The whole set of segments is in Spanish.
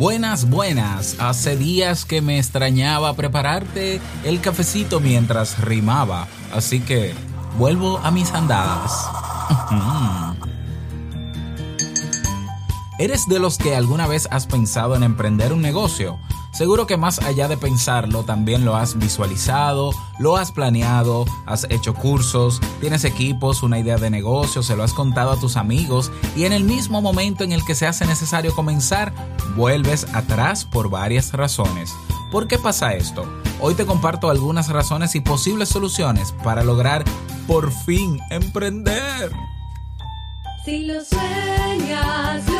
Buenas, buenas. Hace días que me extrañaba prepararte el cafecito mientras rimaba, así que vuelvo a mis andadas. ¿Eres de los que alguna vez has pensado en emprender un negocio? Seguro que más allá de pensarlo, también lo has visualizado, lo has planeado, has hecho cursos, tienes equipos, una idea de negocio, se lo has contado a tus amigos y en el mismo momento en el que se hace necesario comenzar, vuelves atrás por varias razones. ¿Por qué pasa esto? Hoy te comparto algunas razones y posibles soluciones para lograr por fin emprender. Si lo sueñas,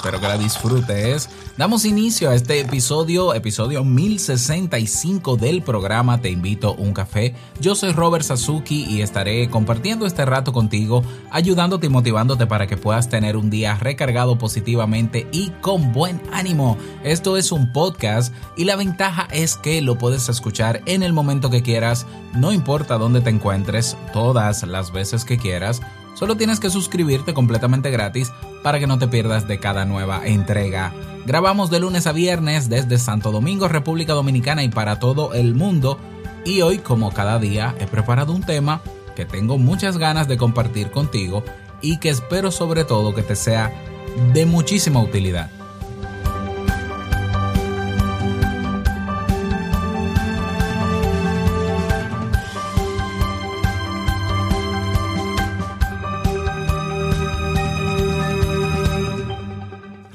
Espero que la disfrutes. Damos inicio a este episodio, episodio 1065 del programa Te invito a un café. Yo soy Robert Sasuki y estaré compartiendo este rato contigo, ayudándote y motivándote para que puedas tener un día recargado positivamente y con buen ánimo. Esto es un podcast y la ventaja es que lo puedes escuchar en el momento que quieras, no importa dónde te encuentres, todas las veces que quieras. Solo tienes que suscribirte completamente gratis para que no te pierdas de cada nueva entrega. Grabamos de lunes a viernes desde Santo Domingo, República Dominicana y para todo el mundo. Y hoy, como cada día, he preparado un tema que tengo muchas ganas de compartir contigo y que espero sobre todo que te sea de muchísima utilidad.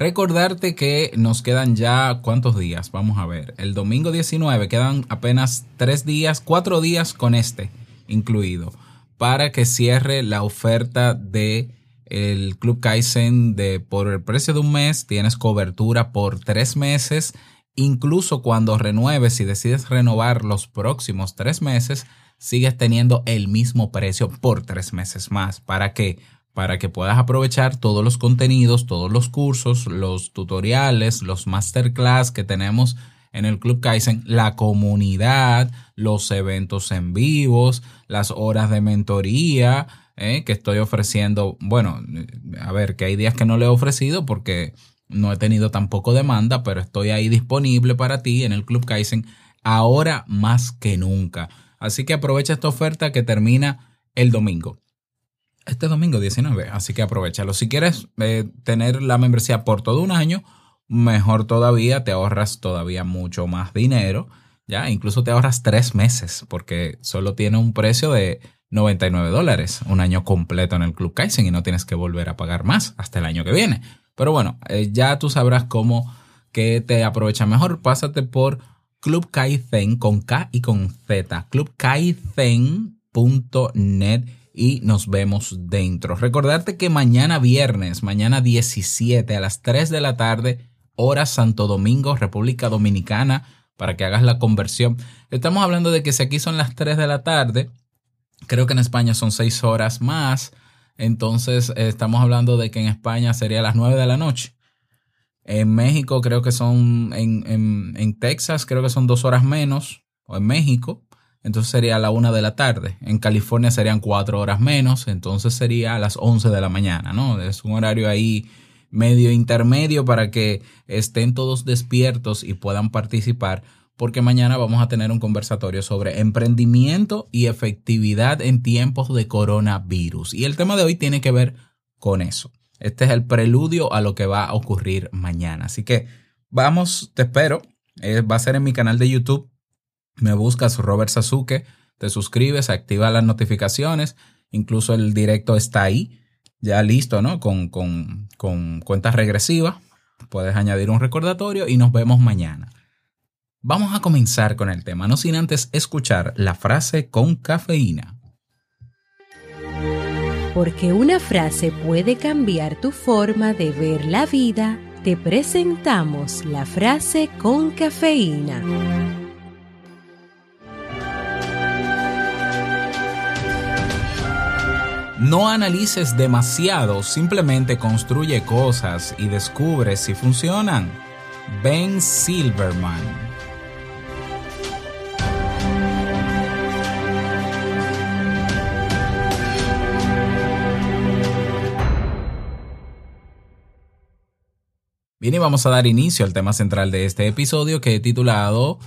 Recordarte que nos quedan ya cuántos días, vamos a ver, el domingo 19 quedan apenas tres días, cuatro días con este incluido, para que cierre la oferta de el Club Kaizen de por el precio de un mes tienes cobertura por tres meses, incluso cuando renueves y decides renovar los próximos tres meses, sigues teniendo el mismo precio por tres meses más. ¿Para qué? Para que puedas aprovechar todos los contenidos, todos los cursos, los tutoriales, los masterclass que tenemos en el Club Kaizen, la comunidad, los eventos en vivos, las horas de mentoría eh, que estoy ofreciendo. Bueno, a ver, que hay días que no le he ofrecido porque no he tenido tampoco demanda, pero estoy ahí disponible para ti en el Club Kaizen ahora más que nunca. Así que aprovecha esta oferta que termina el domingo este domingo 19, así que aprovechalo. Si quieres eh, tener la membresía por todo un año, mejor todavía, te ahorras todavía mucho más dinero, ya, incluso te ahorras tres meses, porque solo tiene un precio de 99 dólares, un año completo en el Club Kaizen y no tienes que volver a pagar más hasta el año que viene. Pero bueno, eh, ya tú sabrás cómo que te aprovecha mejor. Pásate por Club Kaizen con K y con Z, clubkaizen.net y nos vemos dentro. Recordarte que mañana viernes, mañana 17 a las 3 de la tarde, hora Santo Domingo, República Dominicana, para que hagas la conversión. Estamos hablando de que si aquí son las 3 de la tarde, creo que en España son 6 horas más, entonces eh, estamos hablando de que en España sería las 9 de la noche. En México creo que son, en, en, en Texas creo que son dos horas menos, o en México, entonces sería a la una de la tarde. En California serían cuatro horas menos, entonces sería a las 11 de la mañana, ¿no? Es un horario ahí medio intermedio para que estén todos despiertos y puedan participar, porque mañana vamos a tener un conversatorio sobre emprendimiento y efectividad en tiempos de coronavirus. Y el tema de hoy tiene que ver con eso. Este es el preludio a lo que va a ocurrir mañana. Así que vamos, te espero. Eh, va a ser en mi canal de YouTube. Me buscas Robert Sasuke, te suscribes, activa las notificaciones. Incluso el directo está ahí, ya listo, ¿no? Con, con, con cuentas regresivas. Puedes añadir un recordatorio y nos vemos mañana. Vamos a comenzar con el tema, no sin antes escuchar la frase con cafeína. Porque una frase puede cambiar tu forma de ver la vida, te presentamos la frase con cafeína. No analices demasiado, simplemente construye cosas y descubre si funcionan. Ben Silverman. Bien, y vamos a dar inicio al tema central de este episodio que he titulado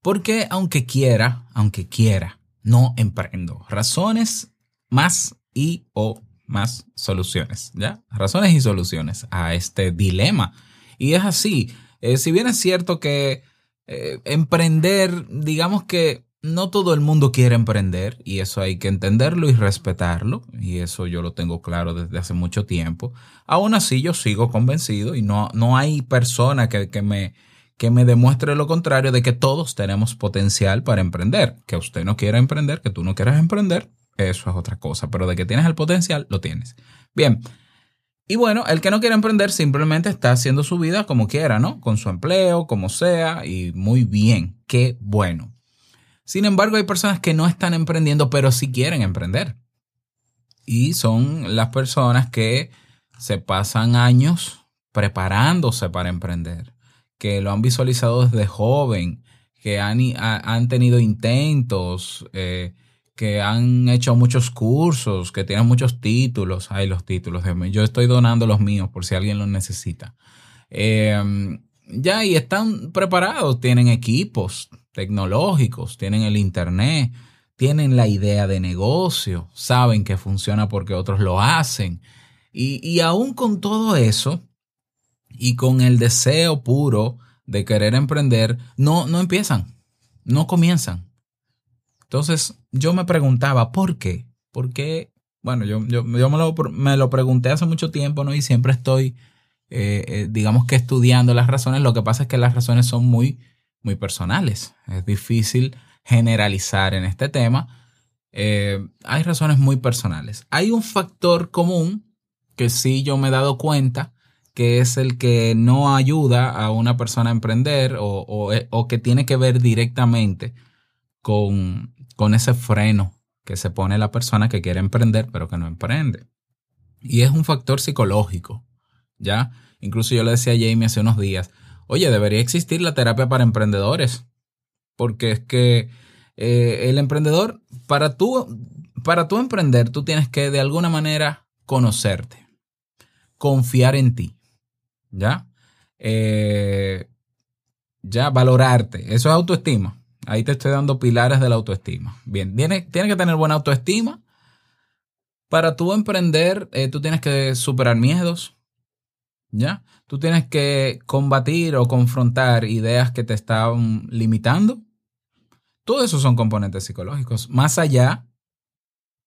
¿Por qué aunque quiera, aunque quiera, no emprendo? Razones más y o más soluciones, ¿ya? Razones y soluciones a este dilema. Y es así, eh, si bien es cierto que eh, emprender, digamos que no todo el mundo quiere emprender y eso hay que entenderlo y respetarlo y eso yo lo tengo claro desde hace mucho tiempo. Aún así yo sigo convencido y no, no hay persona que, que me, que me demuestre lo contrario de que todos tenemos potencial para emprender. Que usted no quiera emprender, que tú no quieras emprender, eso es otra cosa, pero de que tienes el potencial, lo tienes. Bien. Y bueno, el que no quiere emprender simplemente está haciendo su vida como quiera, ¿no? Con su empleo, como sea, y muy bien, qué bueno. Sin embargo, hay personas que no están emprendiendo, pero sí quieren emprender. Y son las personas que se pasan años preparándose para emprender, que lo han visualizado desde joven, que han, han tenido intentos, eh, que han hecho muchos cursos, que tienen muchos títulos. Hay los títulos de mí. Yo estoy donando los míos por si alguien los necesita. Eh, ya, y están preparados, tienen equipos tecnológicos, tienen el Internet, tienen la idea de negocio, saben que funciona porque otros lo hacen. Y, y aún con todo eso, y con el deseo puro de querer emprender, no, no empiezan, no comienzan. Entonces yo me preguntaba, ¿por qué? ¿Por qué? Bueno, yo, yo, yo me, lo, me, lo, pregunté hace mucho tiempo, ¿no? Y siempre estoy, eh, eh, digamos que estudiando las razones. Lo que pasa es que las razones son muy, muy personales. Es difícil generalizar en este tema. Eh, hay razones muy personales. Hay un factor común que sí yo me he dado cuenta, que es el que no ayuda a una persona a emprender o, o, o que tiene que ver directamente con, con ese freno que se pone la persona que quiere emprender pero que no emprende. Y es un factor psicológico, ¿ya? Incluso yo le decía a Jamie hace unos días, oye, debería existir la terapia para emprendedores, porque es que eh, el emprendedor, para tú, para tú emprender, tú tienes que de alguna manera conocerte, confiar en ti, ¿ya? Eh, ya valorarte, eso es autoestima. Ahí te estoy dando pilares de la autoestima. Bien, tienes, que tener buena autoestima. Para tú emprender, eh, tú tienes que superar miedos. ¿Ya? Tú tienes que combatir o confrontar ideas que te están limitando. Todo eso son componentes psicológicos. Más allá,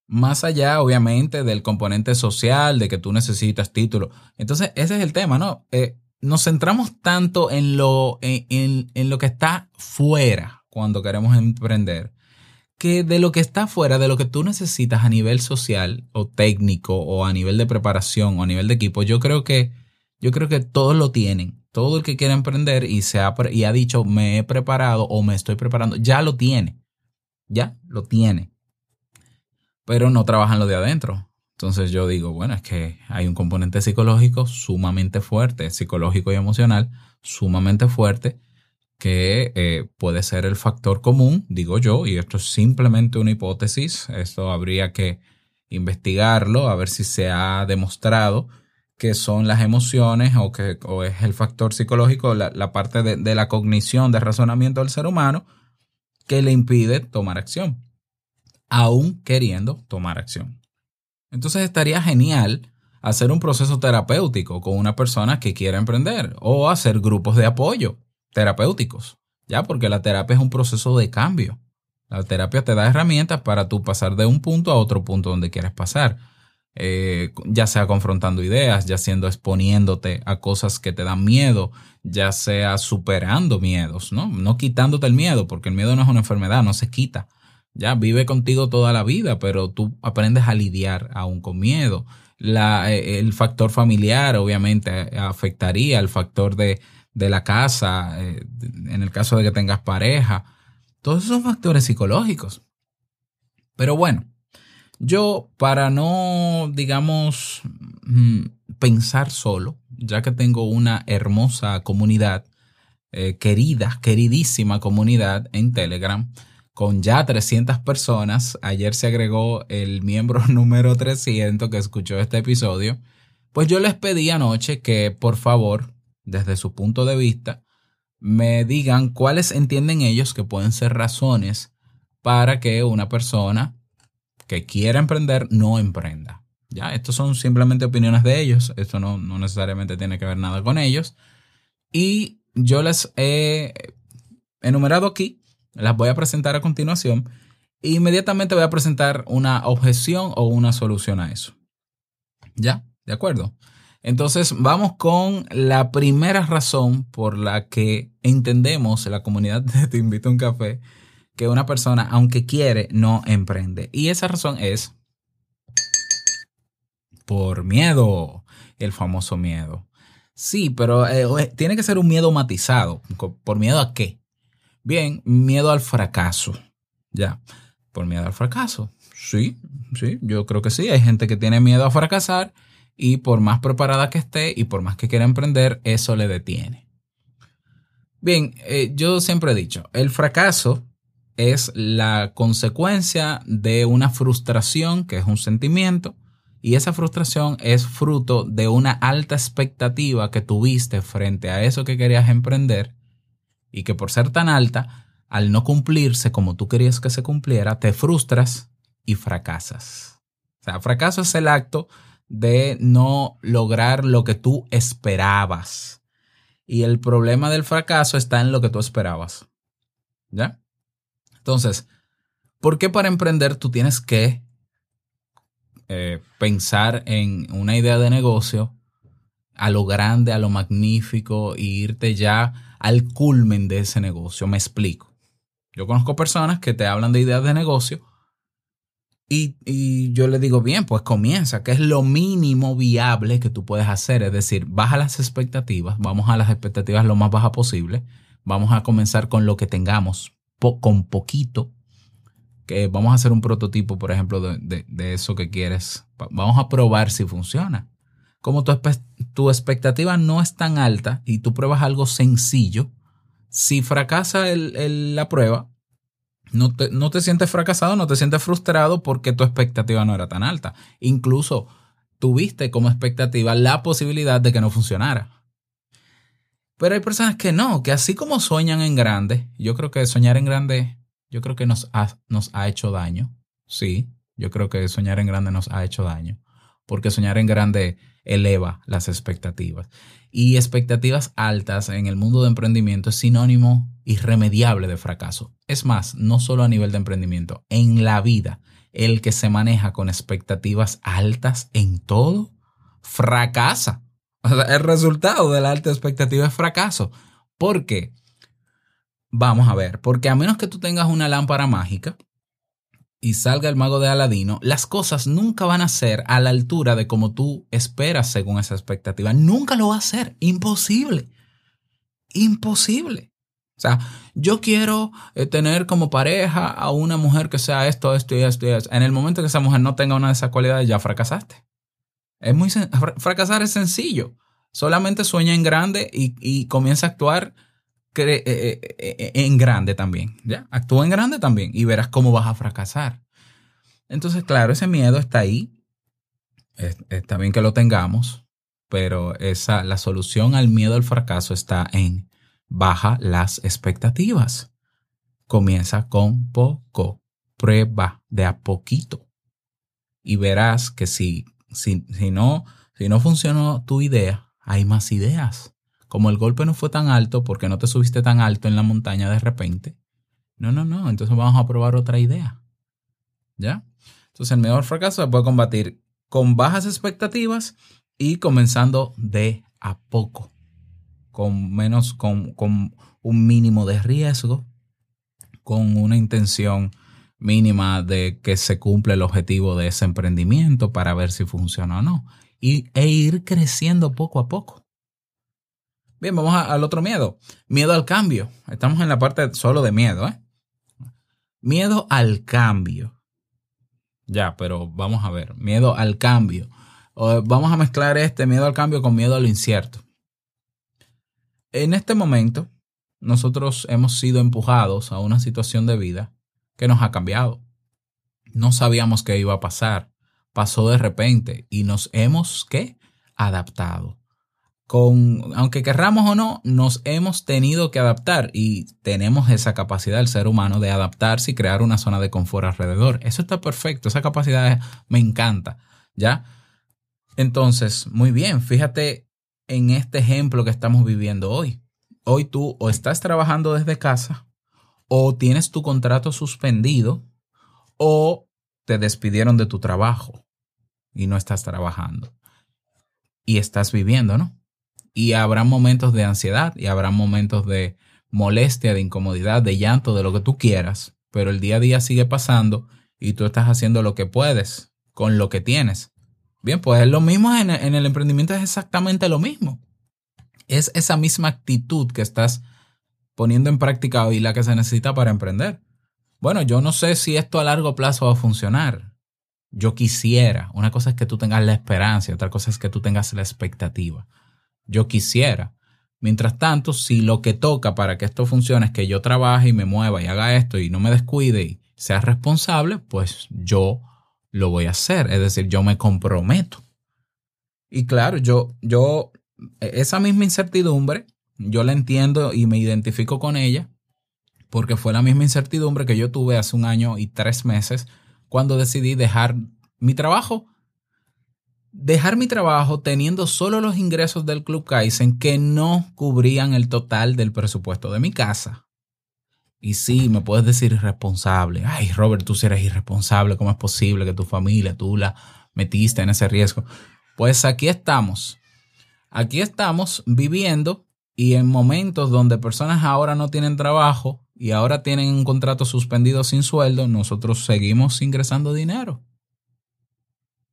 más allá, obviamente, del componente social, de que tú necesitas título. Entonces, ese es el tema, ¿no? Eh, nos centramos tanto en lo, en lo que está fuera cuando queremos emprender, que de lo que está fuera, de lo que tú necesitas a nivel social o técnico o a nivel de preparación o a nivel de equipo, yo creo que, yo creo que todos lo tienen. Todo el que quiere emprender y, se ha, y ha dicho me he preparado o me estoy preparando, ya lo tiene. Ya lo tiene. Pero no trabajan lo de adentro. Entonces yo digo, bueno, es que hay un componente psicológico sumamente fuerte, psicológico y emocional sumamente fuerte que eh, puede ser el factor común, digo yo, y esto es simplemente una hipótesis, esto habría que investigarlo, a ver si se ha demostrado que son las emociones o que o es el factor psicológico, la, la parte de, de la cognición, de razonamiento del ser humano, que le impide tomar acción, aún queriendo tomar acción. Entonces estaría genial hacer un proceso terapéutico con una persona que quiera emprender o hacer grupos de apoyo terapéuticos, ya porque la terapia es un proceso de cambio. La terapia te da herramientas para tú pasar de un punto a otro punto donde quieres pasar. Eh, ya sea confrontando ideas, ya siendo exponiéndote a cosas que te dan miedo, ya sea superando miedos, ¿no? No quitándote el miedo, porque el miedo no es una enfermedad, no se quita. Ya vive contigo toda la vida, pero tú aprendes a lidiar aún con miedo. La, eh, el factor familiar obviamente afectaría, el factor de, de la casa, eh, en el caso de que tengas pareja. Todos esos factores psicológicos. Pero bueno, yo, para no, digamos, mm, pensar solo, ya que tengo una hermosa comunidad, eh, querida, queridísima comunidad en Telegram, con ya 300 personas, ayer se agregó el miembro número 300 que escuchó este episodio, pues yo les pedí anoche que, por favor, desde su punto de vista, me digan cuáles entienden ellos que pueden ser razones para que una persona que quiera emprender no emprenda. Ya, estos son simplemente opiniones de ellos, esto no, no necesariamente tiene que ver nada con ellos. Y yo les he enumerado aquí, las voy a presentar a continuación. E inmediatamente voy a presentar una objeción o una solución a eso. ¿Ya? ¿De acuerdo? Entonces vamos con la primera razón por la que entendemos la comunidad de Te Invito a un Café que una persona, aunque quiere, no emprende. Y esa razón es por miedo, el famoso miedo. Sí, pero eh, tiene que ser un miedo matizado. ¿Por miedo a qué? Bien, miedo al fracaso. Ya, por miedo al fracaso. Sí, sí, yo creo que sí. Hay gente que tiene miedo a fracasar y por más preparada que esté y por más que quiera emprender, eso le detiene. Bien, eh, yo siempre he dicho, el fracaso es la consecuencia de una frustración, que es un sentimiento, y esa frustración es fruto de una alta expectativa que tuviste frente a eso que querías emprender y que por ser tan alta, al no cumplirse como tú querías que se cumpliera, te frustras y fracasas. O sea, fracaso es el acto de no lograr lo que tú esperabas. Y el problema del fracaso está en lo que tú esperabas. ¿Ya? Entonces, ¿por qué para emprender tú tienes que eh, pensar en una idea de negocio a lo grande, a lo magnífico e irte ya al culmen de ese negocio? Me explico. Yo conozco personas que te hablan de ideas de negocio y, y, yo le digo, bien, pues comienza, que es lo mínimo viable que tú puedes hacer. Es decir, baja las expectativas, vamos a las expectativas lo más baja posible, vamos a comenzar con lo que tengamos, con poquito, que vamos a hacer un prototipo, por ejemplo, de, de, eso que quieres. Vamos a probar si funciona. Como tu, tu, expectativa no es tan alta y tú pruebas algo sencillo, si fracasa el, el, la prueba, no te, no te sientes fracasado, no te sientes frustrado porque tu expectativa no era tan alta. Incluso tuviste como expectativa la posibilidad de que no funcionara. Pero hay personas que no, que así como sueñan en grande, yo creo que soñar en grande, yo creo que nos ha, nos ha hecho daño. Sí, yo creo que soñar en grande nos ha hecho daño. Porque soñar en grande eleva las expectativas. Y expectativas altas en el mundo de emprendimiento es sinónimo irremediable de fracaso. Es más, no solo a nivel de emprendimiento, en la vida, el que se maneja con expectativas altas en todo, fracasa. El resultado de la alta expectativa es fracaso. ¿Por qué? Vamos a ver, porque a menos que tú tengas una lámpara mágica y salga el mago de Aladino, las cosas nunca van a ser a la altura de como tú esperas según esa expectativa. Nunca lo va a ser. Imposible. Imposible. O sea, yo quiero eh, tener como pareja a una mujer que sea esto, esto y esto y esto. En el momento que esa mujer no tenga una de esas cualidades, ya fracasaste. Es muy fracasar es sencillo. Solamente sueña en grande y, y comienza a actuar eh, eh, en grande también. ¿ya? Actúa en grande también y verás cómo vas a fracasar. Entonces, claro, ese miedo está ahí. Está bien que lo tengamos, pero esa, la solución al miedo al fracaso está en baja las expectativas. Comienza con poco. Prueba de a poquito. Y verás que si si, si no, Si no funcionó tu idea, hay más ideas. Como el golpe no fue tan alto porque no te subiste tan alto en la montaña de repente. No, no, no. Entonces vamos a probar otra idea. ¿Ya? Entonces el mejor fracaso se puede combatir con bajas expectativas y comenzando de a poco. Con menos, con, con un mínimo de riesgo, con una intención mínima de que se cumpla el objetivo de ese emprendimiento para ver si funciona o no. Y, e ir creciendo poco a poco. Bien, vamos al otro miedo. Miedo al cambio. Estamos en la parte solo de miedo, ¿eh? Miedo al cambio. Ya, pero vamos a ver. Miedo al cambio. O vamos a mezclar este miedo al cambio con miedo a lo incierto. En este momento, nosotros hemos sido empujados a una situación de vida que nos ha cambiado. No sabíamos qué iba a pasar. Pasó de repente y nos hemos, ¿qué? Adaptado. Con, aunque querramos o no, nos hemos tenido que adaptar y tenemos esa capacidad del ser humano de adaptarse y crear una zona de confort alrededor. Eso está perfecto, esa capacidad me encanta, ¿ya? Entonces, muy bien, fíjate en este ejemplo que estamos viviendo hoy. Hoy tú o estás trabajando desde casa o tienes tu contrato suspendido o te despidieron de tu trabajo y no estás trabajando. Y estás viviendo, ¿no? Y habrá momentos de ansiedad y habrá momentos de molestia, de incomodidad, de llanto, de lo que tú quieras, pero el día a día sigue pasando y tú estás haciendo lo que puedes con lo que tienes. Bien, pues es lo mismo en, el emprendimiento, es exactamente lo mismo. Es esa misma actitud que estás poniendo en práctica hoy la que se necesita para emprender. Bueno, yo no sé si esto a largo plazo va a funcionar. Yo quisiera. Una cosa es que tú tengas la esperanza y otra cosa es que tú tengas la expectativa. Yo quisiera. Mientras tanto, si lo que toca para que esto funcione es que yo trabaje y me mueva y haga esto y no me descuide y sea responsable, pues yo lo voy a hacer. Es decir, yo me comprometo. Y claro, yo, yo, esa misma incertidumbre, yo la entiendo y me identifico con ella, porque fue la misma incertidumbre que yo tuve hace un año y tres meses cuando decidí dejar mi trabajo. Dejar mi trabajo teniendo solo los ingresos del Club Kaizen que no cubrían el total del presupuesto de mi casa. Y sí, me puedes decir irresponsable. Ay, Robert, tú sí eres irresponsable. ¿Cómo es posible que tu familia, tú la metiste en ese riesgo? Pues aquí estamos. Aquí estamos viviendo y en momentos donde personas ahora no tienen trabajo y ahora tienen un contrato suspendido sin sueldo, nosotros seguimos ingresando dinero.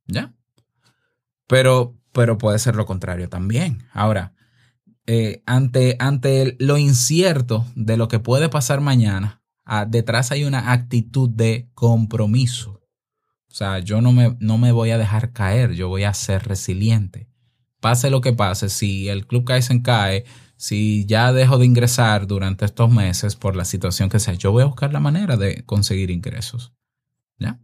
¿Ya? Pero, pero puede ser lo contrario también. Ahora, eh, ante, ante lo incierto de lo que puede pasar mañana, ah, detrás hay una actitud de compromiso. O sea, yo no me, no me voy a dejar caer, yo voy a ser resiliente. Pase lo que pase, si el Club Kaizen cae, si ya dejo de ingresar durante estos meses por la situación que sea, yo voy a buscar la manera de conseguir ingresos. ¿Ya?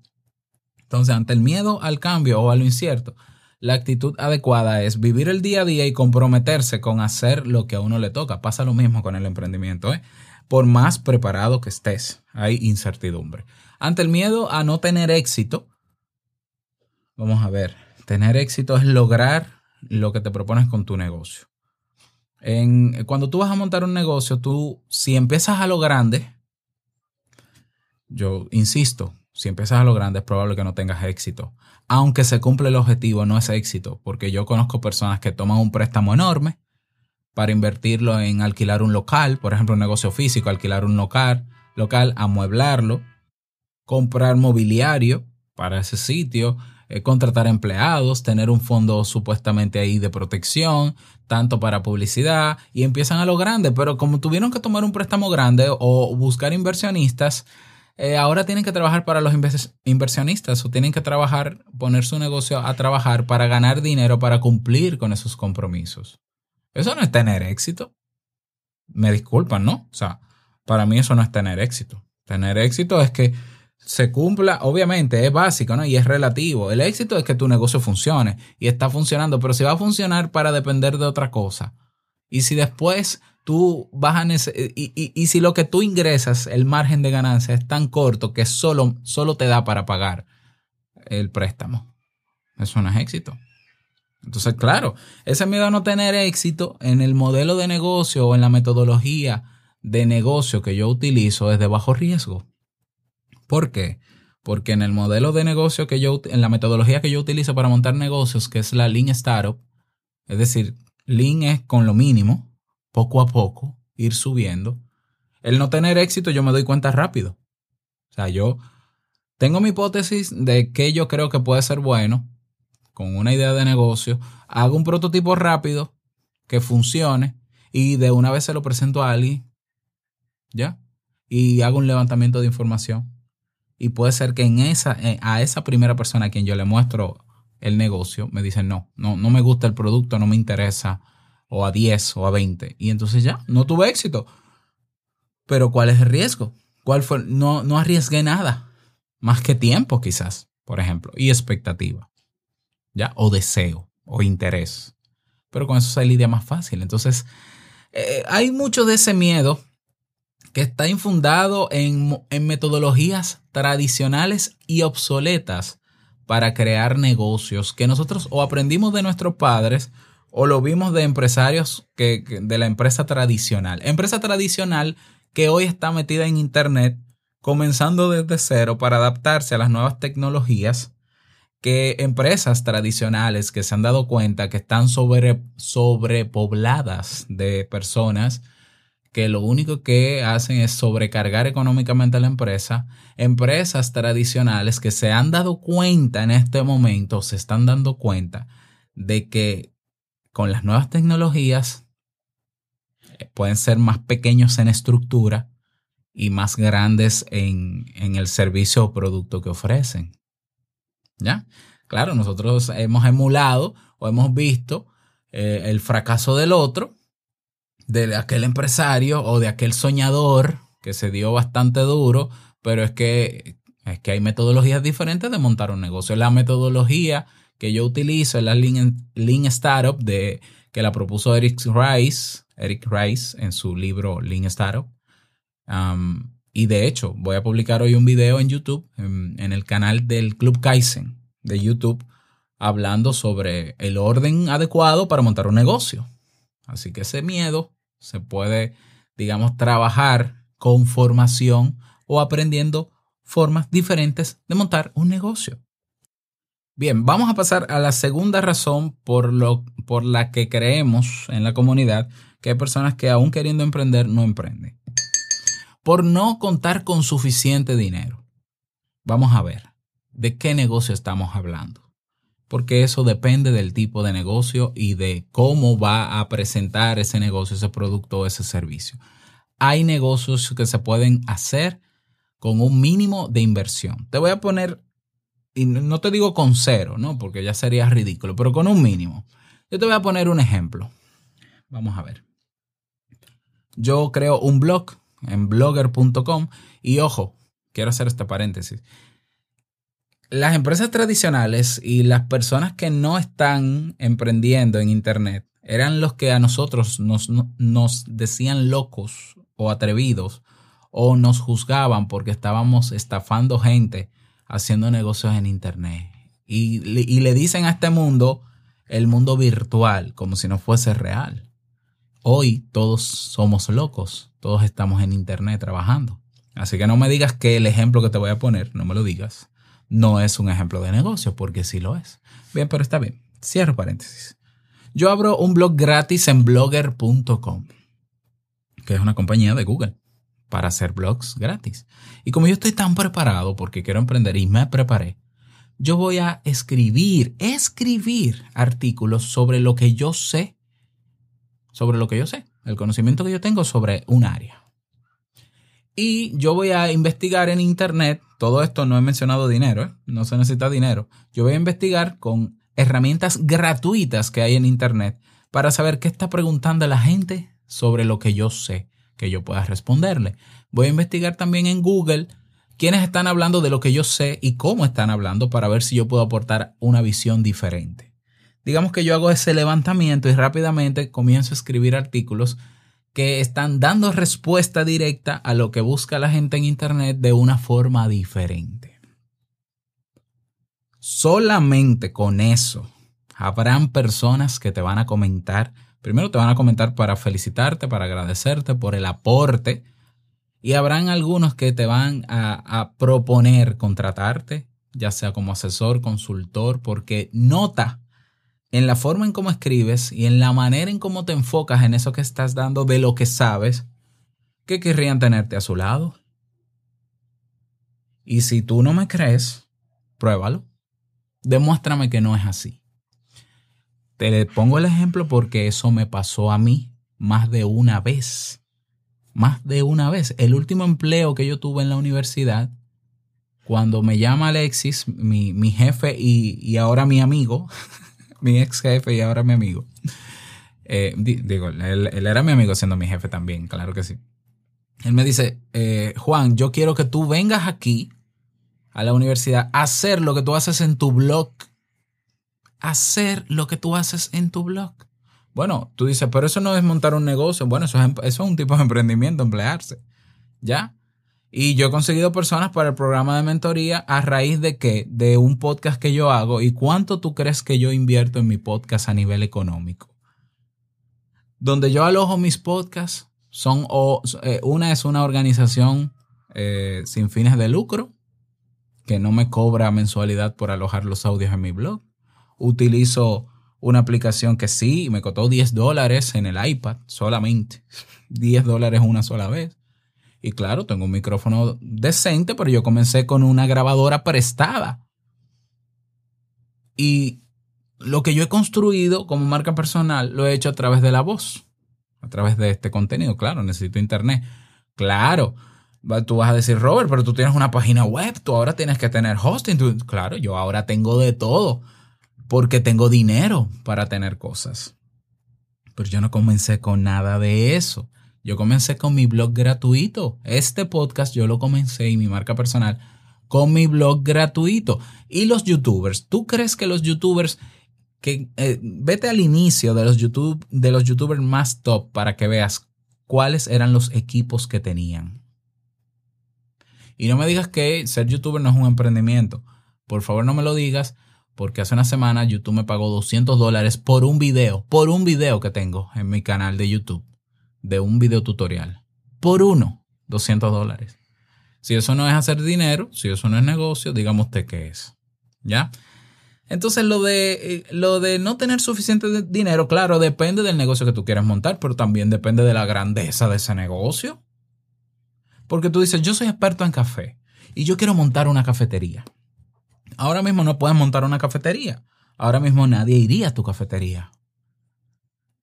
Entonces, ante el miedo al cambio o a lo incierto, la actitud adecuada es vivir el día a día y comprometerse con hacer lo que a uno le toca. Pasa lo mismo con el emprendimiento. ¿eh? Por más preparado que estés, hay incertidumbre. Ante el miedo a no tener éxito, vamos a ver, tener éxito es lograr lo que te propones con tu negocio. En, cuando tú vas a montar un negocio, tú, si empiezas a lo grande, yo insisto, si empiezas a lo grande es probable que no tengas éxito. Aunque se cumple el objetivo, no es éxito, porque yo conozco personas que toman un préstamo enorme para invertirlo en alquilar un local, por ejemplo, un negocio físico, alquilar un local, local, amueblarlo, comprar mobiliario para ese sitio, eh, contratar empleados, tener un fondo supuestamente ahí de protección, tanto para publicidad, y empiezan a lo grande, pero como tuvieron que tomar un préstamo grande o buscar inversionistas, eh, ahora tienen que trabajar para los inversionistas o tienen que trabajar, poner su negocio a trabajar para ganar dinero, para cumplir con esos compromisos. Eso no es tener éxito. Me disculpan, ¿no? O sea, para mí eso no es tener éxito. Tener éxito es que se cumpla, obviamente es básico, ¿no? Y es relativo. El éxito es que tu negocio funcione y está funcionando, pero si va a funcionar para depender de otra cosa. Y si después tú vas a nece- y, y- y si lo que tú ingresas, el margen de ganancia es tan corto que solo, solo te da para pagar el préstamo. Eso no es éxito. Entonces, claro, ese miedo a no tener éxito en el modelo de negocio o en la metodología de negocio que yo utilizo es de bajo riesgo. ¿Por qué? Porque en el modelo de negocio que yo, en la metodología que yo utilizo para montar negocios, que es la Lean Startup, es decir, Lean es con lo mínimo, poco a poco, ir subiendo. El no tener éxito yo me doy cuenta rápido. O sea, yo tengo mi hipótesis de que yo creo que puede ser bueno con una idea de negocio, hago un prototipo rápido que funcione y de una vez se lo presento a alguien, ¿ya? Y hago un levantamiento de información. Y puede ser que en esa, eh, a esa primera persona a quien yo le muestro el negocio, me dicen, no, no, no me gusta el producto, no me interesa, o a 10 o a 20. Y entonces ya, no tuve éxito. Pero ¿cuál es el riesgo? ¿Cuál fue? No, no arriesgué nada, más que tiempo quizás, por ejemplo, y expectativa, ¿ya? O deseo, o interés. Pero con eso se lidia más fácil. Entonces, eh, hay mucho de ese miedo que está infundado en, en metodologías tradicionales y obsoletas para crear negocios que nosotros o aprendimos de nuestros padres o lo vimos de empresarios que, de la empresa tradicional. Empresa tradicional que hoy está metida en Internet, comenzando desde cero para adaptarse a las nuevas tecnologías, que empresas tradicionales que se han dado cuenta que están sobre, sobrepobladas de personas que lo único que hacen es sobrecargar económicamente a la empresa, empresas tradicionales que se han dado cuenta en este momento, se están dando cuenta de que con las nuevas tecnologías eh, pueden ser más pequeños en estructura y más grandes en, el servicio o producto que ofrecen. ¿Ya? Claro, nosotros hemos emulado o hemos visto eh, el fracaso del otro, de aquel empresario o de aquel soñador que se dio bastante duro, pero es que, es que hay metodologías diferentes de montar un negocio. La metodología que yo utilizo es la Lean, Startup de, que la propuso Eric Rice, Eric Rice en su libro Lean Startup. Um, y de hecho, voy a publicar hoy un video en YouTube, en, en el canal del Club Kaizen de YouTube, hablando sobre el orden adecuado para montar un negocio. Así que ese miedo se puede, digamos, trabajar con formación o aprendiendo formas diferentes de montar un negocio. Bien, vamos a pasar a la segunda razón por, lo, por la que creemos en la comunidad que hay personas que aún queriendo emprender no emprenden. Por no contar con suficiente dinero. Vamos a ver, ¿de qué negocio estamos hablando? porque eso depende del tipo de negocio y de cómo va a presentar ese negocio, ese producto o ese servicio. Hay negocios que se pueden hacer con un mínimo de inversión. Te voy a poner, y no te digo con cero, ¿no? Porque ya sería ridículo, pero con un mínimo. Yo te voy a poner un ejemplo. Vamos a ver. Yo creo un blog en blogger.com y ojo, quiero hacer este paréntesis las empresas tradicionales y las personas que no están emprendiendo en Internet eran los que a nosotros nos, nos, decían locos o atrevidos o nos juzgaban porque estábamos estafando gente haciendo negocios en Internet. Y, le dicen a este mundo el mundo virtual como si no fuese real. Hoy todos somos locos, todos estamos en Internet trabajando. Así que no me digas que el ejemplo que te voy a poner, no me lo digas no es un ejemplo de negocio, porque sí lo es. Bien, pero está bien. Cierro paréntesis. Yo abro un blog gratis en blogger.com, que es una compañía de Google, para hacer blogs gratis. Y como yo estoy tan preparado porque quiero emprender y me preparé, yo voy a escribir, escribir artículos sobre lo que yo sé, sobre lo que yo sé, el conocimiento que yo tengo sobre un área. Y yo voy a investigar en Internet, todo esto no he mencionado dinero, ¿eh? no se necesita dinero, yo voy a investigar con herramientas gratuitas que hay en Internet para saber qué está preguntando la gente sobre lo que yo sé, que yo pueda responderle. Voy a investigar también en Google quiénes están hablando de lo que yo sé y cómo están hablando para ver si yo puedo aportar una visión diferente. Digamos que yo hago ese levantamiento y rápidamente comienzo a escribir artículos que están dando respuesta directa a lo que busca la gente en Internet de una forma diferente. Solamente con eso, Habrán personas que te van a comentar. Primero te van a comentar para felicitarte, para agradecerte por el aporte. Y habrán algunos que te van a, a proponer contratarte, ya sea como asesor, consultor, porque nota en la forma en cómo escribes y en la manera en cómo te enfocas en eso que estás dando de lo que sabes, que querrían tenerte a su lado. Y si tú no me crees, pruébalo. Demuéstrame que no es así. Te pongo el ejemplo porque eso me pasó a mí más de una vez. Más de una vez. El último empleo que yo tuve en la universidad, cuando me llama Alexis, mi, mi jefe y, y ahora mi amigo, mi ex jefe y ahora mi amigo. Eh, di- digo, él, él era mi amigo siendo mi jefe también, claro que sí. Él me dice, eh, Juan, yo quiero que tú vengas aquí a la universidad a hacer lo que tú haces en tu blog. Hacer lo que tú haces en tu blog. Bueno, tú dices, pero eso no es montar un negocio. Bueno, eso es, em- eso es un tipo de emprendimiento, emplearse. ¿Ya? Y yo he conseguido personas para el programa de mentoría a raíz de qué? De un podcast que yo hago. ¿Y cuánto tú crees que yo invierto en mi podcast a nivel económico? Donde yo alojo mis podcasts son, o- eh, una es una organización eh, sin fines de lucro que no me cobra mensualidad por alojar los audios en mi blog. Utilizo una aplicación que sí, me costó 10 dólares en el iPad solamente. 10 dólares una sola vez. Y claro, tengo un micrófono decente, pero yo comencé con una grabadora prestada. Y lo que yo he construido como marca personal lo he hecho a través de la voz, a través de este contenido. Claro, necesito internet. Claro, tú vas a decir, Robert, pero tú tienes una página web, tú ahora tienes que tener hosting. Claro, yo ahora tengo de todo, porque tengo dinero para tener cosas. Pero yo no comencé con nada de eso. Yo comencé con mi blog gratuito. Este podcast yo lo comencé y mi marca personal con mi blog gratuito. Y los youtubers, ¿tú crees que los youtubers que eh, vete al inicio de los YouTube de los youtubers más top para que veas cuáles eran los equipos que tenían? Y no me digas que ser youtuber no es un emprendimiento. Por favor, no me lo digas porque hace una semana YouTube me pagó 200 dólares por un video, por un video que tengo en mi canal de YouTube, de un video tutorial. Por uno, 200 dólares. Si eso no es hacer dinero, si eso no es negocio, dígame usted qué es. ¿Ya? Entonces lo de, eh, lo de no tener suficiente dinero, claro, depende del negocio que tú quieras montar, pero también depende de la grandeza de ese negocio. Porque tú dices, yo soy experto en café y yo quiero montar una cafetería. Ahora mismo no puedes montar una cafetería. Ahora mismo nadie iría a tu cafetería.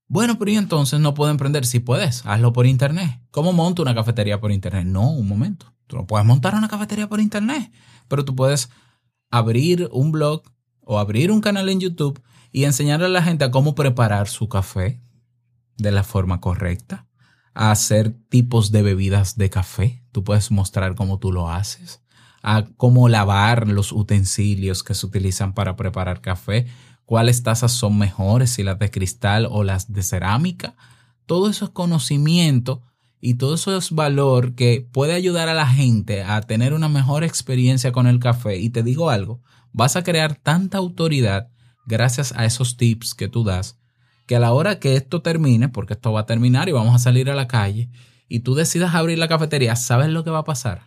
Bueno, pero y entonces no puedo emprender. Si puedes, hazlo por internet. ¿Cómo monto una cafetería por internet? No, un momento. Tú no puedes montar una cafetería por internet, pero tú puedes abrir un blog o abrir un canal en YouTube y enseñarle a la gente a cómo preparar su café de la forma correcta, a hacer tipos de bebidas de café. Tú puedes mostrar cómo tú lo haces, a cómo lavar los utensilios que se utilizan para preparar café, cuáles tazas son mejores, si las de cristal o las de cerámica. Todo eso es conocimiento y todo eso es valor que puede ayudar a la gente a tener una mejor experiencia con el café. Y te digo algo, vas a crear tanta autoridad gracias a esos tips que tú das, que a la hora que esto termine, porque esto va a terminar y vamos a salir a la calle, y tú decidas abrir la cafetería, ¿sabes lo que va a pasar?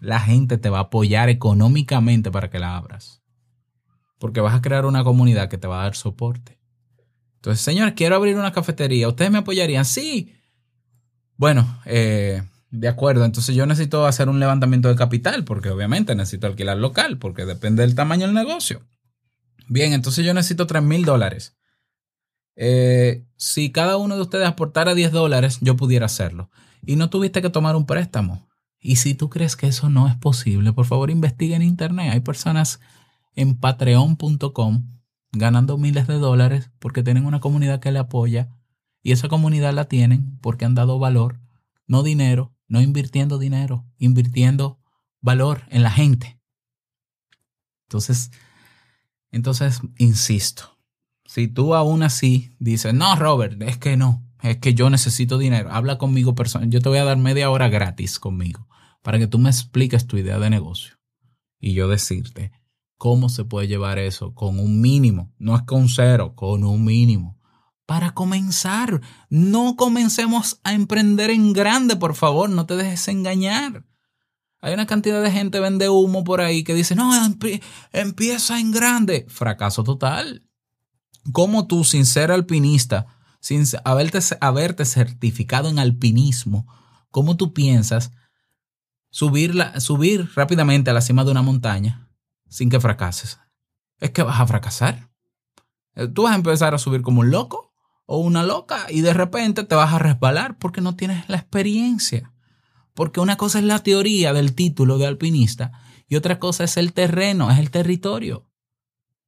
La gente te va a apoyar económicamente para que la abras. Porque vas a crear una comunidad que te va a dar soporte. Entonces, señor, quiero abrir una cafetería. ¿Ustedes me apoyarían? Sí. Bueno, eh, de acuerdo. Entonces yo necesito hacer un levantamiento de capital porque obviamente necesito alquilar local porque depende del tamaño del negocio. Bien, entonces yo necesito 3 mil dólares. Eh, si cada uno de ustedes aportara 10 dólares, yo pudiera hacerlo. Y no tuviste que tomar un préstamo. Y si tú crees que eso no es posible, por favor investiga en internet. Hay personas en patreon.com ganando miles de dólares porque tienen una comunidad que le apoya. Y esa comunidad la tienen porque han dado valor, no dinero, no invirtiendo dinero, invirtiendo valor en la gente. Entonces, entonces, insisto, si tú aún así dices, no, Robert, es que no, es que yo necesito dinero, habla conmigo personal, yo te voy a dar media hora gratis conmigo para que tú me expliques tu idea de negocio y yo decirte cómo se puede llevar eso con un mínimo, no es con cero, con un mínimo. Para comenzar, no comencemos a emprender en grande, por favor, no te dejes engañar. Hay una cantidad de gente vende humo por ahí que dice, no, empie- empieza en grande. Fracaso total. ¿Cómo tú, sin ser alpinista, sin haberte, haberte certificado en alpinismo, cómo tú piensas subir, subir rápidamente a la cima de una montaña sin que fracases? Es que vas a fracasar. Eh, Tú vas a empezar a subir como un loco o una loca y de repente te vas a resbalar porque no tienes la experiencia. Porque una cosa es la teoría del título de alpinista y otra cosa es el terreno, es el territorio.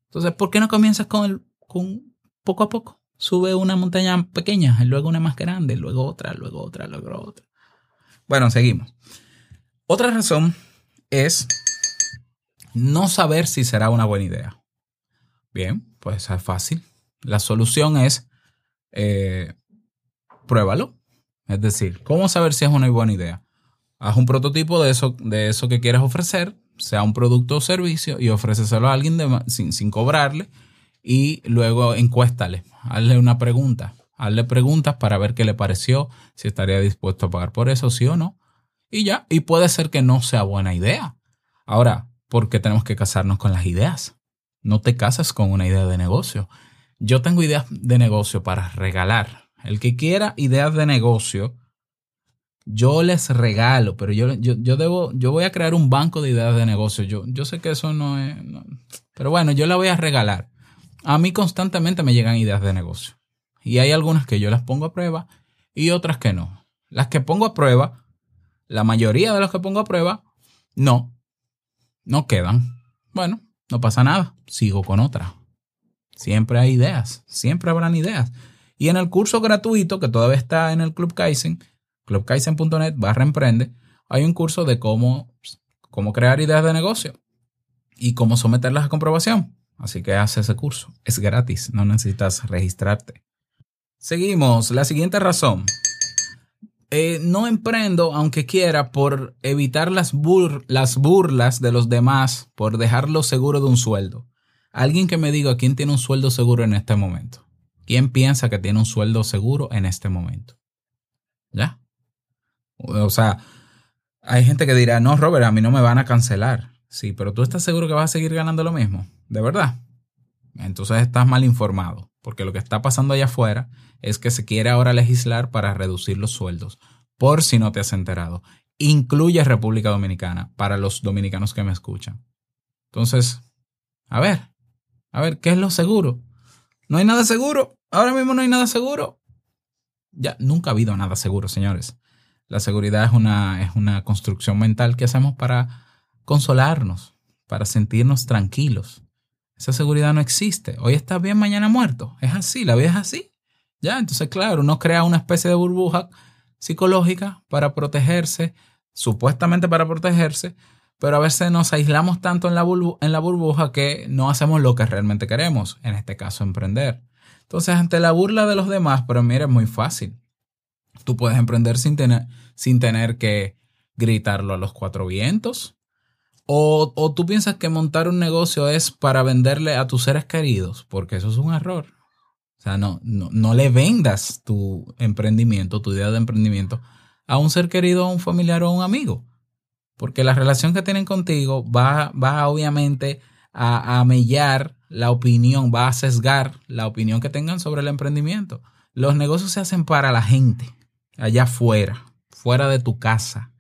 Entonces, ¿por qué no comienzas con, el, con poco a poco? Sube una montaña pequeña, y luego una más grande, luego otra, luego otra, luego otra. Bueno, seguimos. Otra razón es no saber si será una buena idea. Bien, pues es fácil. La solución es eh, pruébalo. Es decir, ¿cómo saber si es una buena idea? Haz un prototipo de eso, de eso que quieres ofrecer, sea un producto o servicio, y ofréceselo a alguien sin, sin cobrarle, y luego encuéstale, hazle una pregunta, hazle preguntas para ver qué le pareció, si estaría dispuesto a pagar por eso, sí o no, y ya, y puede ser que no sea buena idea. Ahora, ¿por qué tenemos que casarnos con las ideas? No te cases con una idea de negocio. Yo tengo ideas de negocio para regalar. El que quiera ideas de negocio, yo les regalo, pero yo, yo, yo debo, yo voy a crear un banco de ideas de negocio. Yo, yo sé que eso no es, no- pero bueno, yo la voy a regalar. A mí constantemente me llegan ideas de negocio. Y hay algunas que yo las pongo a prueba y otras que no. Las que pongo a prueba, la mayoría de las que pongo a prueba, no, no quedan. Bueno, no pasa nada, sigo con otra. Siempre hay ideas, siempre habrán ideas. Y en el curso gratuito que todavía está en el Club Kaizen, clubkaizen.net barra emprende, hay un curso de cómo, cómo crear ideas de negocio y cómo someterlas a comprobación. Así que haz ese curso. Es gratis, no necesitas registrarte. Seguimos. La siguiente razón. Eh, no emprendo, aunque quiera, por evitar las, bur- las burlas de los demás, por dejarlo seguro de un sueldo. Alguien que me diga quién tiene un sueldo seguro en este momento. ¿Quién piensa que tiene un sueldo seguro en este momento? ¿Ya? O sea, hay gente que dirá, no, Robert, a mí no me van a cancelar. Sí, pero tú estás seguro que vas a seguir ganando lo mismo. ¿De verdad? Entonces estás mal informado, porque lo que está pasando allá afuera es que se quiere ahora legislar para reducir los sueldos, por si no te has enterado. Incluye República Dominicana para los dominicanos que me escuchan. Entonces, a ver, a ver, ¿qué es lo seguro? No hay nada seguro. Ahora mismo no hay nada seguro. Ya, nunca ha habido nada seguro, señores. La seguridad es una, es una construcción mental que hacemos para consolarnos, para sentirnos tranquilos. Esa seguridad no existe. Hoy estás bien, mañana muerto. Es así, la vida es así. Ya, entonces, claro, uno crea una especie de burbuja psicológica para protegerse, supuestamente para protegerse, pero a veces nos aislamos tanto en la, burbuja que no hacemos lo que realmente queremos, en este caso, emprender. Entonces, ante la burla de los demás, pero mira, es muy fácil. Tú puedes emprender sin tener, sin tener que gritarlo a los cuatro vientos. O, tú piensas que montar un negocio es para venderle a tus seres queridos, porque eso es un error. O sea, no, no, no le vendas tu emprendimiento, tu idea de emprendimiento a un ser querido, a un familiar o a un amigo. Porque la relación que tienen contigo va, va obviamente a, a mellar la opinión, va a sesgar la opinión que tengan sobre el emprendimiento. Los negocios se hacen para la gente, allá afuera, fuera de tu casa.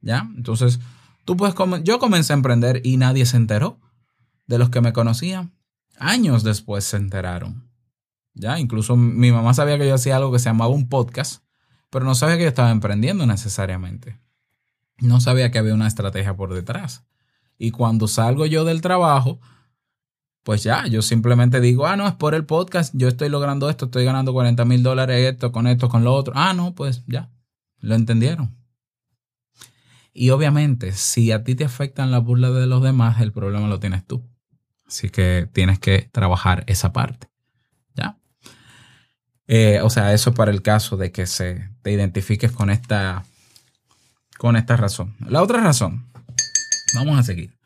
¿Ya? Entonces, tú puedes yo comencé a emprender y nadie se enteró. De los que me conocían, años después se enteraron. Ya, incluso mi mamá sabía que yo hacía algo que se llamaba un podcast, pero no sabía que yo estaba emprendiendo necesariamente. No sabía que había una estrategia por detrás. Y cuando salgo yo del trabajo, pues ya, yo simplemente digo, ah, no, es por el podcast, yo estoy logrando esto, estoy ganando 40 mil dólares esto, con esto, con lo otro. Ah, no, pues ya, lo entendieron. Y obviamente, si a ti te afectan las burlas de los demás, el problema lo tienes tú. Así que tienes que trabajar esa parte. ¿Ya? Eh, o sea, eso para el caso de que se, te identifiques con esta, con esta razón. La otra razón, vamos a seguir.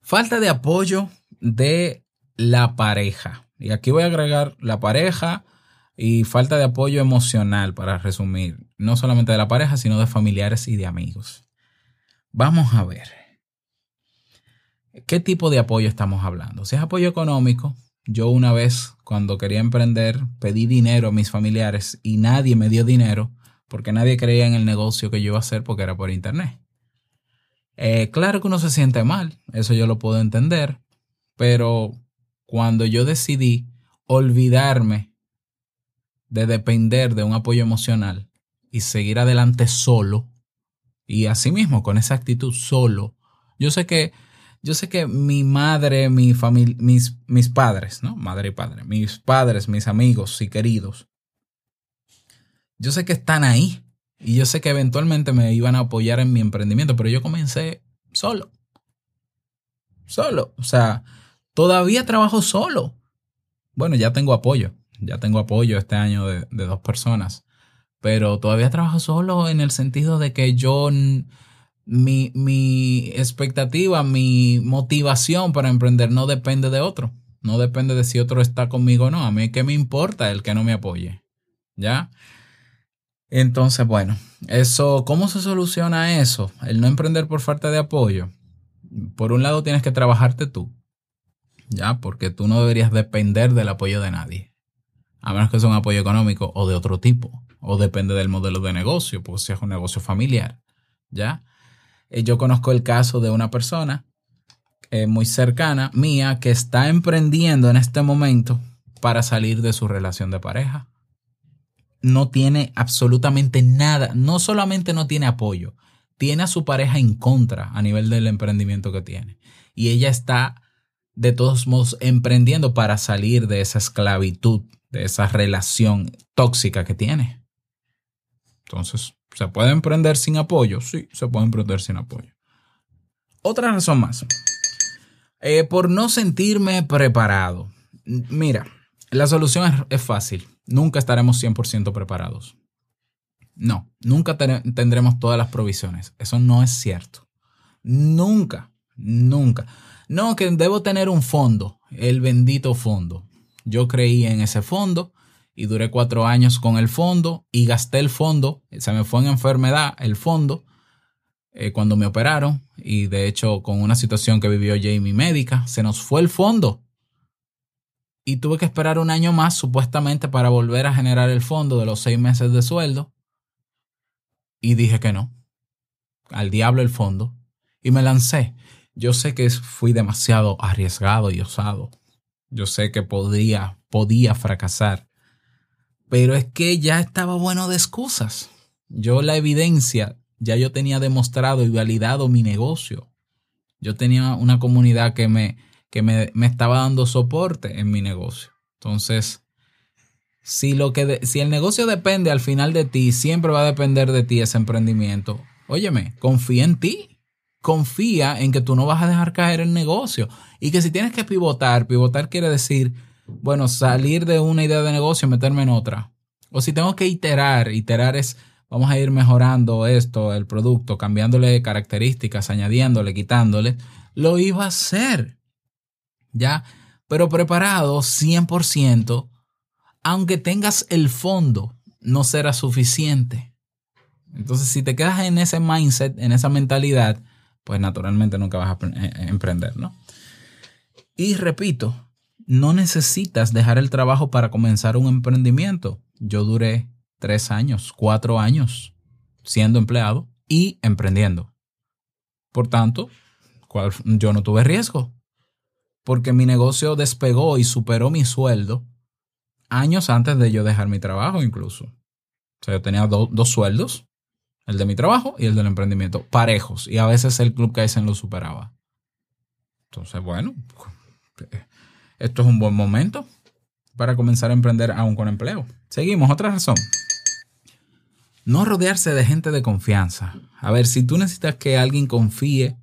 Falta de apoyo de la pareja. Y aquí voy a agregar la pareja y falta de apoyo emocional, para resumir. No solamente de la pareja, sino de familiares y de amigos. Vamos a ver. ¿Qué tipo de apoyo estamos hablando? Si es apoyo económico, yo una vez cuando quería emprender pedí dinero a mis familiares y nadie me dio dinero porque nadie creía en el negocio que yo iba a hacer porque era por internet. Eh, claro que uno se siente mal, eso yo lo puedo entender, pero cuando yo decidí olvidarme de depender de un apoyo emocional y seguir adelante solo, y asimismo con esa actitud solo, yo sé que yo sé que mi madre, mi familia, mis, mis padres, ¿no? Madre y padre, mis padres, mis amigos y queridos, yo sé que están ahí y yo sé que eventualmente me iban a apoyar en mi emprendimiento, pero yo comencé solo. Solo. O sea, todavía trabajo solo. Bueno, ya tengo apoyo. Ya tengo apoyo este año de, de dos personas. Pero todavía trabajo solo en el sentido de que yo mi, mi expectativa, mi motivación para emprender no depende de otro. No depende de si otro está conmigo o no. A mí, ¿qué me importa el que no me apoye? ¿Ya? Entonces, bueno, eso, ¿cómo se soluciona eso? El no emprender por falta de apoyo. Por un lado, tienes que trabajarte tú. ¿Ya? Porque tú no deberías depender del apoyo de nadie. A menos que sea un apoyo económico o de otro tipo. O depende del modelo de negocio, pues si es un negocio familiar. ¿Ya? Eh, yo conozco el caso de una persona eh, muy cercana mía que está emprendiendo en este momento para salir de su relación de pareja. No tiene absolutamente nada, no solamente no tiene apoyo, tiene a su pareja en contra a nivel del emprendimiento que tiene. Y ella está de todos modos emprendiendo para salir de esa esclavitud, de esa relación tóxica que tiene. Entonces, ¿Se puede emprender sin apoyo? Sí, se puede emprender sin apoyo. Otra razón más. Eh, por no sentirme preparado. Mira, la solución es, fácil. Nunca estaremos 100% preparados. No, nunca ten- tendremos todas las provisiones. Eso no es cierto. Nunca, nunca. No, que debo tener un fondo, el bendito fondo. Yo creí en ese fondo y duré cuatro años con el fondo y gasté el fondo. Se me fue en enfermedad el fondo eh, cuando me operaron y de hecho con una situación que vivió Jamie médica, se nos fue el fondo. Y tuve que esperar un año más supuestamente para volver a generar el fondo de los seis meses de sueldo. Y dije que no. Al diablo el fondo. Y me lancé. Yo sé que fui demasiado arriesgado y osado. Yo sé que podía, podía fracasar. Pero es que ya estaba bueno de excusas. Yo la evidencia, ya yo tenía demostrado y validado mi negocio. Yo tenía una comunidad que me, que me, me estaba dando soporte en mi negocio. Entonces, si, lo que si el negocio depende al final de ti, siempre va a depender de ti ese emprendimiento. Óyeme, confía en ti. Confía en que tú no vas a dejar caer el negocio. Y que si tienes que pivotar, pivotar quiere decir, bueno, salir de una idea de negocio y meterme en otra. O si tengo que iterar, iterar es, vamos a ir mejorando esto, el producto, cambiándole características, añadiéndole, quitándole, lo iba a hacer. ¿Ya? Pero preparado 100%, aunque tengas el fondo, no será suficiente. Entonces, si te quedas en ese mindset, en esa mentalidad, pues naturalmente nunca vas a eh, eh, emprender, ¿no? Y repito, no necesitas dejar el trabajo para comenzar un emprendimiento. Yo duré tres años, cuatro años siendo empleado y emprendiendo. Por tanto, ¿cuál- yo no tuve riesgo porque mi negocio despegó y superó mi sueldo años antes de yo dejar mi trabajo incluso. O sea, yo tenía do- dos sueldos, el de mi trabajo y el del emprendimiento, parejos. Y a veces el Club Kaizen lo superaba. Entonces, bueno, esto es un buen momento para comenzar a emprender aún con empleo. Seguimos, otra razón. No rodearse de gente de confianza. A ver, si tú necesitas que alguien confíe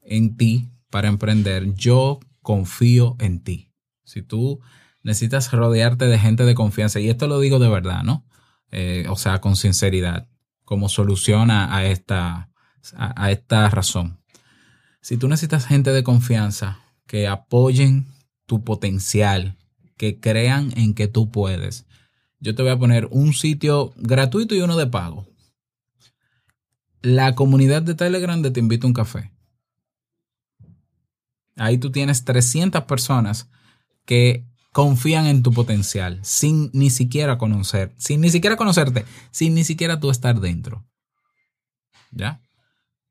en ti para emprender, yo confío en ti. Si tú necesitas rodearte de gente de confianza, y esto lo digo de verdad, ¿no? Eh, o sea, con sinceridad, como solución a, esta, a esta razón. Si tú necesitas gente de confianza, que apoyen tu potencial, que crean en que tú puedes. Yo te voy a poner un sitio gratuito y uno de pago. La comunidad de Telegram de Te Invito a un Café. Ahí tú tienes 300 personas que confían en tu potencial sin ni siquiera conocer, sin ni siquiera conocerte, sin ni siquiera tú estar dentro. ¿Ya?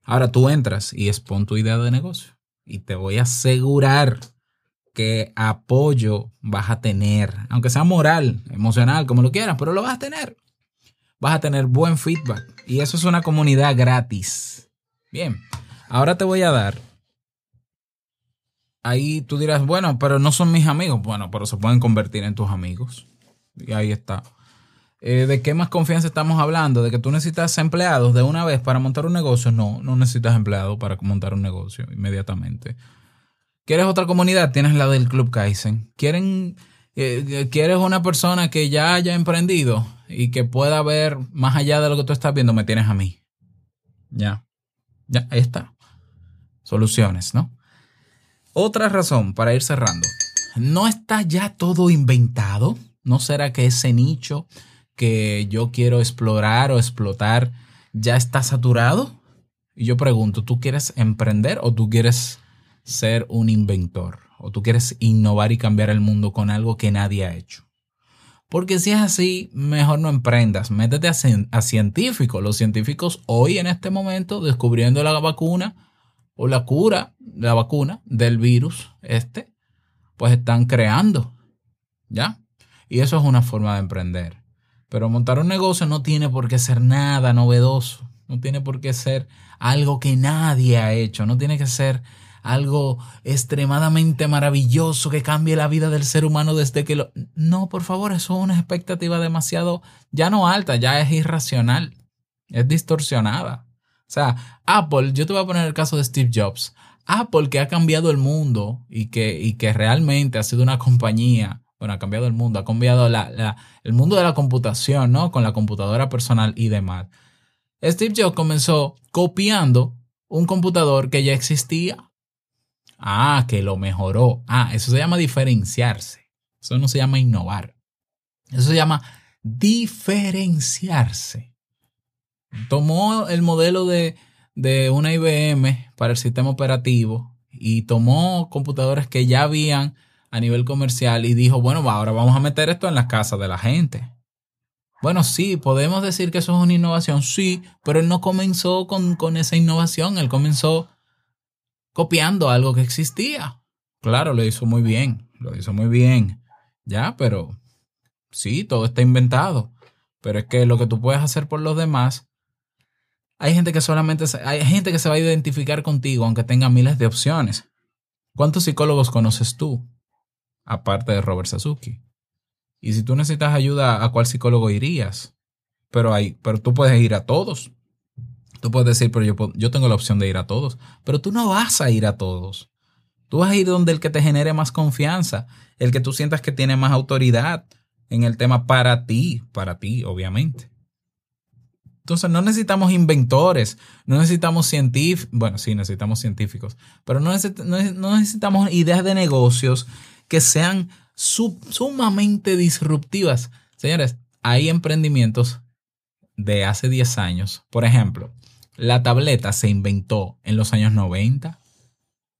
Ahora tú entras y expon tu idea de negocio. Y te voy a asegurar que apoyo vas a tener, aunque sea moral, emocional, como lo quieras, pero lo vas a tener. Vas a tener buen feedback. Y eso es una comunidad gratis. Bien, ahora te voy a dar. Ahí tú dirás, bueno, pero no son mis amigos. Bueno, pero se pueden convertir en tus amigos. Y ahí está. Eh, ¿De qué más confianza estamos hablando? ¿De que tú necesitas empleados de una vez para montar un negocio? No, no necesitas empleados para montar un negocio inmediatamente. ¿Quieres otra comunidad? Tienes la del Club Kaizen. ¿Quieren, eh, ¿Quieres una persona que ya haya emprendido y que pueda ver más allá de lo que tú estás viendo? Me tienes a mí. Ya. Ya, ahí está. Soluciones, ¿no? Otra razón para ir cerrando. ¿No está ya todo inventado? ¿No será que ese nicho que yo quiero explorar o explotar ya está saturado? Y yo pregunto, ¿tú quieres emprender o tú quieres ser un inventor? ¿O tú quieres innovar y cambiar el mundo con algo que nadie ha hecho? Porque si es así, mejor no emprendas. Métete a, a científicos. Los científicos hoy en este momento descubriendo la vacuna o la cura, la vacuna del virus este, pues están creando. ¿Ya? Y eso es una forma de emprender. Pero montar un negocio no tiene por qué ser nada novedoso. No tiene por qué ser algo que nadie ha hecho. No tiene que ser algo extremadamente maravilloso que cambie la vida del ser humano desde que lo... No, por favor, eso es una expectativa demasiado, ya no alta, ya es irracional. Es distorsionada. O sea, Apple, yo te voy a poner el caso de Steve Jobs. Apple que ha cambiado el mundo y que, y que realmente ha sido una compañía, bueno, ha cambiado el mundo, ha cambiado la, la- el mundo de la computación, ¿no? Con la computadora personal y demás. Steve Jobs comenzó copiando un computador que ya existía. Ah, que lo mejoró. Ah, eso se llama diferenciarse. Eso no se llama innovar. Eso se llama diferenciarse. Tomó el modelo de, de una IBM para el sistema operativo y tomó computadores que ya habían a nivel comercial y dijo, bueno, ahora vamos a meter esto en las casas de la gente. Bueno, sí, podemos decir que eso es una innovación, sí, pero él no comenzó con, con esa innovación, él comenzó copiando algo que existía. Claro, lo hizo muy bien, lo hizo muy bien, ya, pero sí, todo está inventado. Pero es que lo que tú puedes hacer por los demás, hay gente que solamente, hay gente que se va a identificar contigo aunque tenga miles de opciones. ¿Cuántos psicólogos conoces tú? Aparte de Robert Sasuki. Y si tú necesitas ayuda, ¿a cuál psicólogo irías? Pero, hay, pero tú puedes ir a todos. Tú puedes decir, pero yo, tengo la opción de ir a todos. Pero tú no vas a ir a todos. Tú vas a ir donde el que te genere más confianza, el que tú sientas que tiene más autoridad en el tema para ti, para ti, obviamente. Entonces no necesitamos inventores, no necesitamos científicos, bueno, sí necesitamos científicos, pero no, necesit- no neces- no necesitamos ideas de negocios que sean su- sumamente disruptivas. Señores, hay emprendimientos de hace 10 años. Por ejemplo, la tableta se inventó en los años 90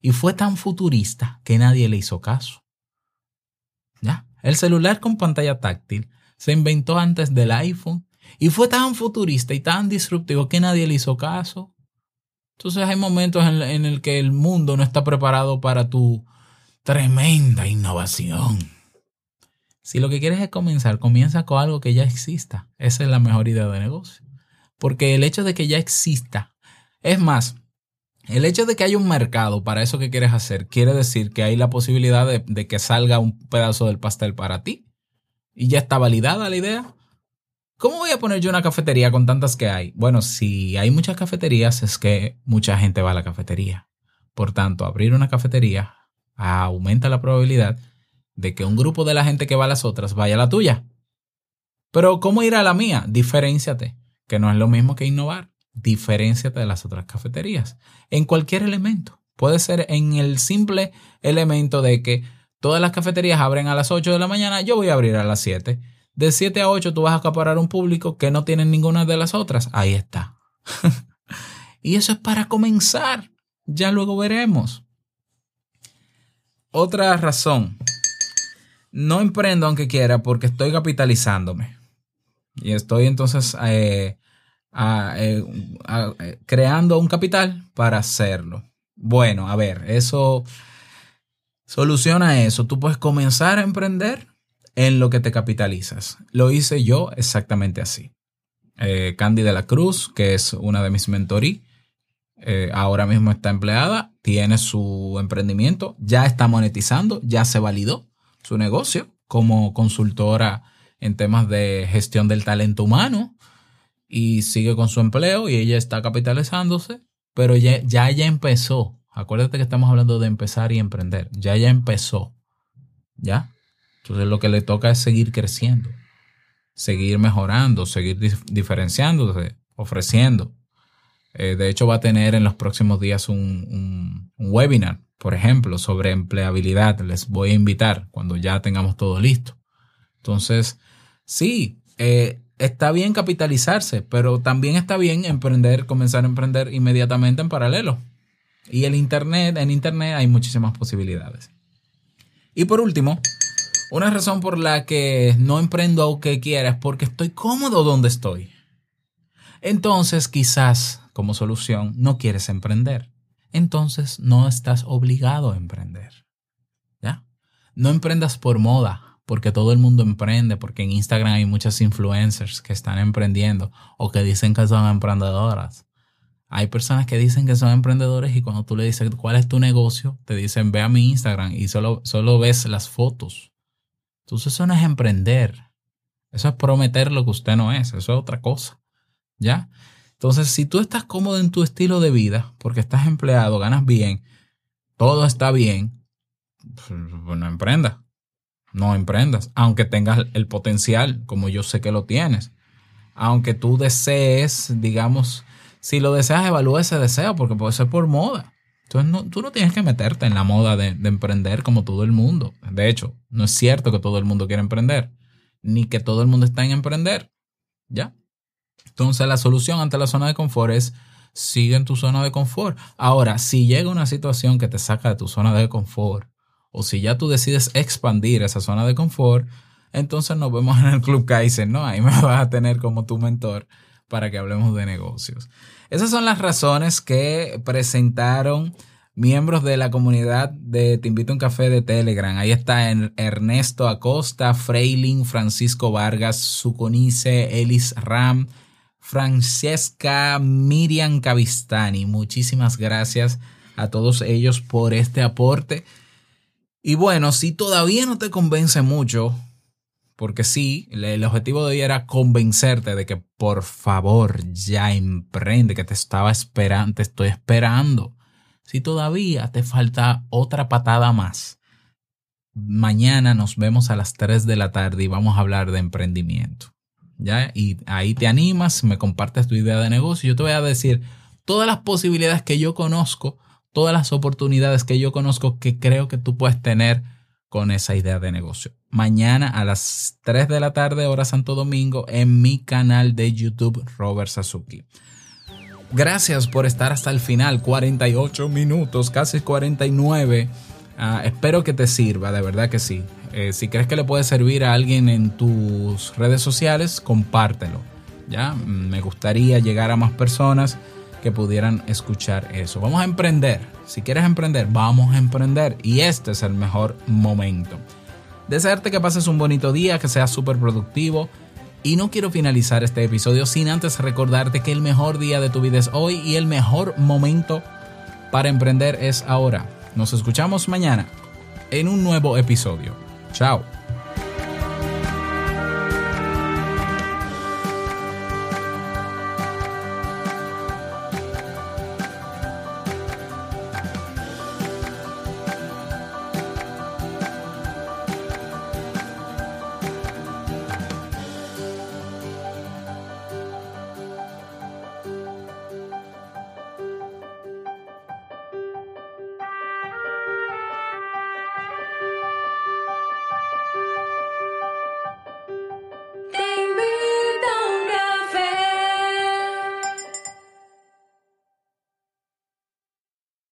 y fue tan futurista que nadie le hizo caso. ¿Ya? El celular con pantalla táctil se inventó antes del iPhone y fue tan futurista y tan disruptivo que nadie le hizo caso. Entonces hay momentos en, en el que el mundo no está preparado para tu tremenda innovación. Si lo que quieres es comenzar, comienza con algo que ya exista. Esa es la mejor idea de negocio. Porque el hecho de que ya exista, es más, el hecho de que haya un mercado para eso que quieres hacer, quiere decir que hay la posibilidad de, que salga un pedazo del pastel para ti. Y ya está validada la idea. ¿Cómo voy a poner yo una cafetería con tantas que hay? Bueno, si hay muchas cafeterías es que mucha gente va a la cafetería. Por tanto, abrir una cafetería aumenta la probabilidad de que un grupo de la gente que va a las otras vaya a la tuya. Pero ¿cómo ir a la mía? Diferenciate, que no es lo mismo que innovar. Diferenciate de las otras cafeterías en cualquier elemento. Puede ser en el simple elemento de que todas las cafeterías abren a las 8 de la mañana, yo voy a abrir a las 7. De 7 a 8 tú vas a acaparar un público que no tiene ninguna de las otras. Ahí está. y eso es para comenzar. Ya luego veremos. Otra razón. No emprendo aunque quiera porque estoy capitalizándome. Y estoy entonces eh, eh, eh, creando un capital para hacerlo. Bueno, a ver, eso soluciona eso. Tú puedes comenzar a emprender en lo que te capitalizas. Lo hice yo exactamente así. Candy de la Cruz, que es una de mis mentorí, ahora mismo está empleada, tiene su emprendimiento, ya está monetizando, ya se validó su negocio como consultora en temas de gestión del talento humano y sigue con su empleo y ella está capitalizándose, pero ya, ya ella empezó. Acuérdate que estamos hablando de empezar y emprender. Ya ella empezó. ¿Ya? Entonces lo que le toca es seguir creciendo, seguir mejorando, seguir dif- diferenciándose, ofreciendo. Eh, de hecho, va a tener en los próximos días un webinar, por ejemplo, sobre empleabilidad. Les voy a invitar cuando ya tengamos todo listo. Entonces, sí, eh, está bien capitalizarse, pero también está bien emprender, comenzar a emprender inmediatamente en paralelo. Y el Internet, en Internet hay muchísimas posibilidades. Y por último, una razón por la que no emprendo aunque quiera es porque estoy cómodo donde estoy. Entonces, quizás como solución no quieres emprender. Entonces, no estás obligado a emprender. ¿Ya? No emprendas por moda, porque todo el mundo emprende, porque en Instagram hay muchas influencers que están emprendiendo o que dicen que son emprendedoras. Hay personas que dicen que son emprendedores y cuando tú le dices cuál es tu negocio, te dicen ve a mi Instagram y solo, solo ves las fotos. Entonces eso no es emprender. Eso es prometer lo que usted no es. Eso es otra cosa. ¿Ya? Entonces, si tú estás cómodo en tu estilo de vida, porque estás empleado, ganas bien, todo está bien, pues no emprendas. No emprendas. Aunque tengas el potencial, como yo sé que lo tienes. Aunque tú desees, digamos, si lo deseas, evalúa ese deseo, porque puede ser por moda. Entonces, no, tú no tienes que meterte en la moda de, de emprender como todo el mundo. De hecho, no es cierto que todo el mundo quiere emprender, ni que todo el mundo está en emprender. ¿Ya? Entonces, la solución ante la zona de confort es sigue en tu zona de confort. Ahora, si llega una situación que te saca de tu zona de confort, o si ya tú decides expandir esa zona de confort, entonces nos vemos en el Club Kaizen, ¿no? Ahí me vas a tener como tu mentor para que hablemos de negocios. Esas son las razones que presentaron miembros de la comunidad de Te invito a un café de Telegram. Ahí está Ernesto Acosta, Freilin, Francisco Vargas, Suconice, Elis Ram, Francesca Miriam Cavistani. Muchísimas gracias a todos ellos por este aporte. Y bueno, si todavía no te convence mucho, porque sí, el objetivo de hoy era convencerte de que por favor ya emprende, que te estaba esperando, te estoy esperando. Si todavía te falta otra patada más, mañana nos vemos a las 3 de la tarde y vamos a hablar de emprendimiento. ¿Ya? Y ahí te animas, me compartes tu idea de negocio. Yo te voy a decir todas las posibilidades que yo conozco, todas las oportunidades que yo conozco que creo que tú puedes tener con esa idea de negocio. Mañana a las 3 de la tarde, hora Santo Domingo, en mi canal de YouTube, Robert Sasuki. Gracias por estar hasta el final, 48 minutos, casi 49. Ah, espero que te sirva, de verdad que sí. Eh, si crees que le puede servir a alguien en tus redes sociales, compártelo. Ya, me gustaría llegar a más personas que pudieran escuchar eso. Vamos a emprender. Si quieres emprender, vamos a emprender. Y este es el mejor momento. Desearte que pases un bonito día, que seas súper productivo. Y no quiero finalizar este episodio sin antes recordarte que el mejor día de tu vida es hoy y el mejor momento para emprender es ahora. Nos escuchamos mañana en un nuevo episodio. Chao.